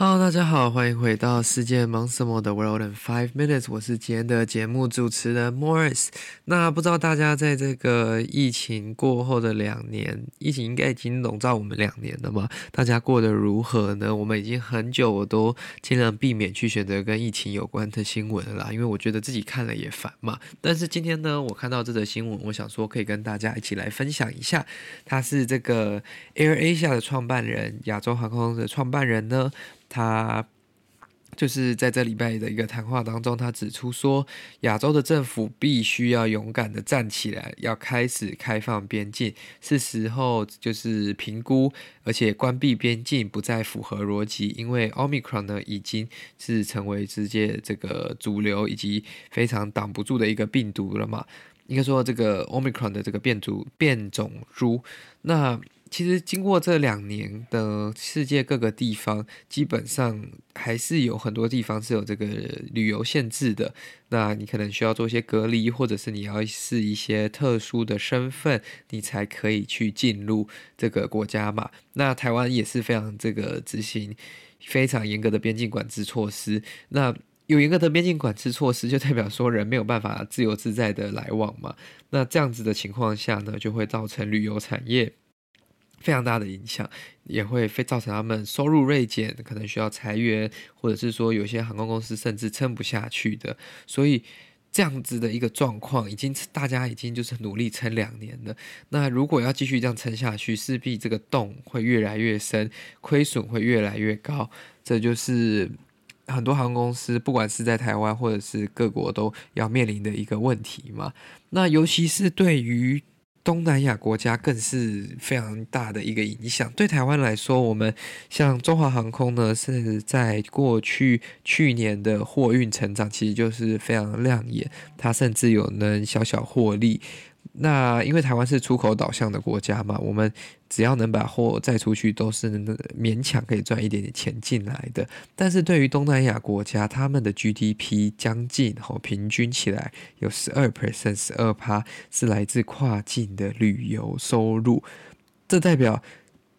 Hello，大家好，欢迎回到世界忙什么的 World in Five Minutes，我是今天的节目主持人 Morris。那不知道大家在这个疫情过后的两年，疫情应该已经笼罩我们两年了嘛？大家过得如何呢？我们已经很久我都尽量避免去选择跟疫情有关的新闻了，因为我觉得自己看了也烦嘛。但是今天呢，我看到这则新闻，我想说可以跟大家一起来分享一下。他是这个 AirAsia 的创办人，亚洲航空的创办人呢。他就是在这礼拜的一个谈话当中，他指出说，亚洲的政府必须要勇敢的站起来，要开始开放边境，是时候就是评估，而且关闭边境不再符合逻辑，因为 Omicron 呢已经是成为世界这个主流以及非常挡不住的一个病毒了嘛。应该说，这个 Omicron 的这个变种变种株，那。其实经过这两年的世界各个地方，基本上还是有很多地方是有这个旅游限制的。那你可能需要做一些隔离，或者是你要是一些特殊的身份，你才可以去进入这个国家嘛。那台湾也是非常这个执行非常严格的边境管制措施。那有严格的边境管制措施，就代表说人没有办法自由自在的来往嘛。那这样子的情况下呢，就会造成旅游产业。非常大的影响，也会非造成他们收入锐减，可能需要裁员，或者是说有些航空公司甚至撑不下去的。所以这样子的一个状况，已经大家已经就是努力撑两年了。那如果要继续这样撑下去，势必这个洞会越来越深，亏损会越来越高。这就是很多航空公司，不管是在台湾或者是各国，都要面临的一个问题嘛。那尤其是对于东南亚国家更是非常大的一个影响。对台湾来说，我们像中华航空呢，是在过去去年的货运成长，其实就是非常亮眼，它甚至有能小小获利。那因为台湾是出口导向的国家嘛，我们只要能把货载出去，都是勉强可以赚一点点钱进来的。但是对于东南亚国家，他们的 GDP 将近吼平均起来有十二 percent，十二趴是来自跨境的旅游收入，这代表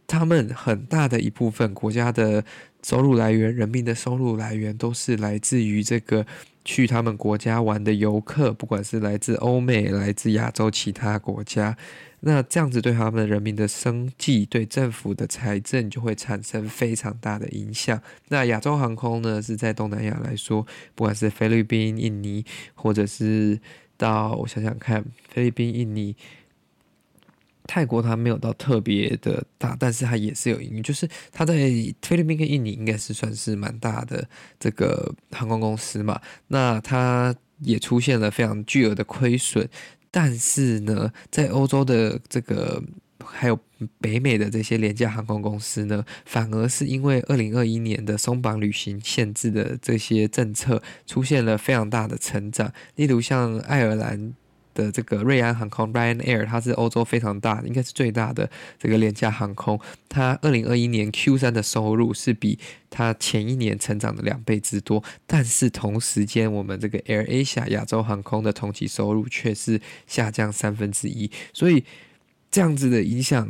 他们很大的一部分国家的收入来源，人民的收入来源都是来自于这个。去他们国家玩的游客，不管是来自欧美、来自亚洲其他国家，那这样子对他们人民的生计、对政府的财政就会产生非常大的影响。那亚洲航空呢，是在东南亚来说，不管是菲律宾、印尼，或者是到我想想看，菲律宾、印尼。泰国它没有到特别的大，但是它也是有盈余，就是它在菲律宾跟印尼应该是算是蛮大的这个航空公司嘛。那它也出现了非常巨额的亏损，但是呢，在欧洲的这个还有北美的这些廉价航空公司呢，反而是因为二零二一年的松绑旅行限制的这些政策，出现了非常大的成长，例如像爱尔兰。的这个瑞安航空 （Ryanair），它是欧洲非常大，应该是最大的这个廉价航空。它二零二一年 Q 三的收入是比它前一年成长的两倍之多，但是同时间，我们这个 AirAsia 亚洲航空的同期收入却是下降三分之一。所以这样子的影响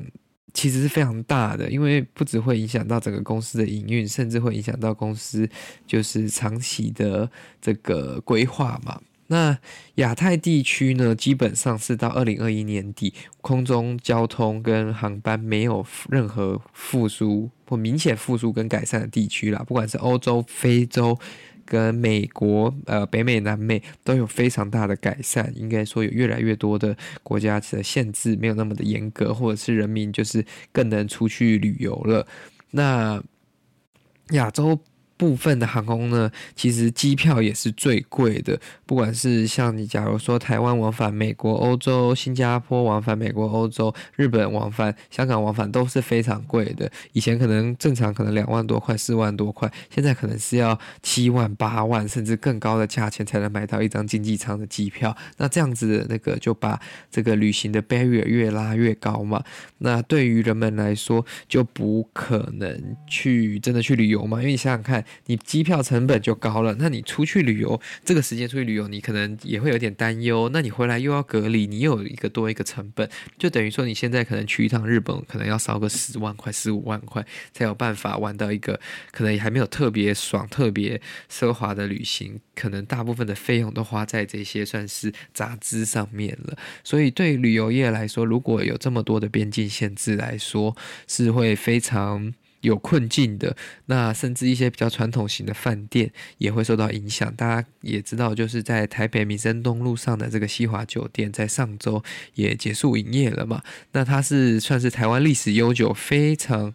其实是非常大的，因为不只会影响到整个公司的营运，甚至会影响到公司就是长期的这个规划嘛。那亚太地区呢，基本上是到二零二一年底，空中交通跟航班没有任何复苏或明显复苏跟改善的地区啦。不管是欧洲、非洲跟美国，呃，北美、南美都有非常大的改善。应该说，有越来越多的国家的限制没有那么的严格，或者是人民就是更能出去旅游了。那亚洲。部分的航空呢，其实机票也是最贵的。不管是像你，假如说台湾往返美国、欧洲、新加坡往返美国、欧洲、日本往返香港往返都是非常贵的。以前可能正常可能两万多块、四万多块，现在可能是要七万、八万甚至更高的价钱才能买到一张经济舱的机票。那这样子的那个就把这个旅行的 barrier 越拉越高嘛。那对于人们来说，就不可能去真的去旅游嘛，因为你想想看。你机票成本就高了，那你出去旅游这个时间出去旅游，你可能也会有点担忧。那你回来又要隔离，你又有一个多一个成本，就等于说你现在可能去一趟日本，可能要烧个十万块、十五万块，才有办法玩到一个可能还没有特别爽、特别奢华的旅行。可能大部分的费用都花在这些算是杂支上面了。所以对旅游业来说，如果有这么多的边境限制来说，是会非常。有困境的，那甚至一些比较传统型的饭店也会受到影响。大家也知道，就是在台北民生东路上的这个西华酒店，在上周也结束营业了嘛。那它是算是台湾历史悠久、非常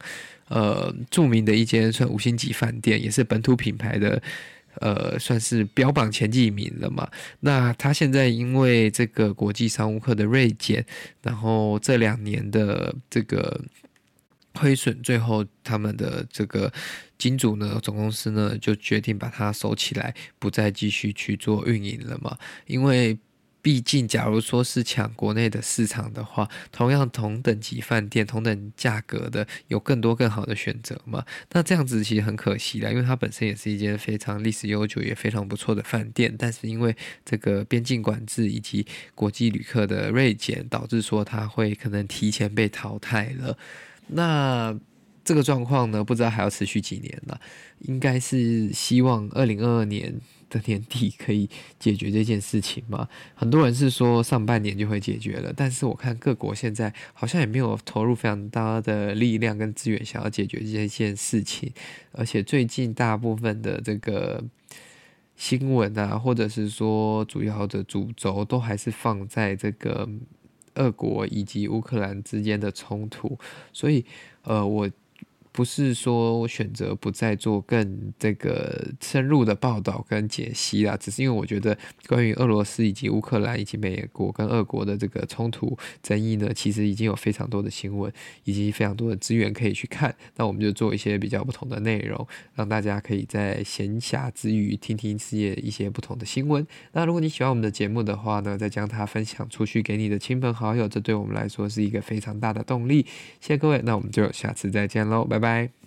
呃著名的一间算五星级饭店，也是本土品牌的，呃，算是标榜前几名了嘛。那它现在因为这个国际商务客的锐减，然后这两年的这个。亏损，最后他们的这个金主呢，总公司呢就决定把它收起来，不再继续去做运营了嘛。因为毕竟，假如说是抢国内的市场的话，同样同等级饭店、同等价格的，有更多更好的选择嘛。那这样子其实很可惜的，因为它本身也是一间非常历史悠久、也非常不错的饭店，但是因为这个边境管制以及国际旅客的锐减，导致说它会可能提前被淘汰了。那这个状况呢，不知道还要持续几年了。应该是希望二零二二年的年底可以解决这件事情嘛。很多人是说上半年就会解决了，但是我看各国现在好像也没有投入非常大的力量跟资源想要解决这件事情。而且最近大部分的这个新闻啊，或者是说主要的主轴都还是放在这个。俄国以及乌克兰之间的冲突，所以，呃，我。不是说我选择不再做更这个深入的报道跟解析啦，只是因为我觉得关于俄罗斯以及乌克兰以及美国跟俄国的这个冲突争议呢，其实已经有非常多的新闻以及非常多的资源可以去看。那我们就做一些比较不同的内容，让大家可以在闲暇之余听听世界一些不同的新闻。那如果你喜欢我们的节目的话呢，再将它分享出去给你的亲朋好友，这对我们来说是一个非常大的动力。谢谢各位，那我们就下次再见喽，拜拜。拜。